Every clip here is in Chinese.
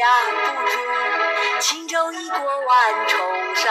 压不住，轻舟已过万重山。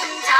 light.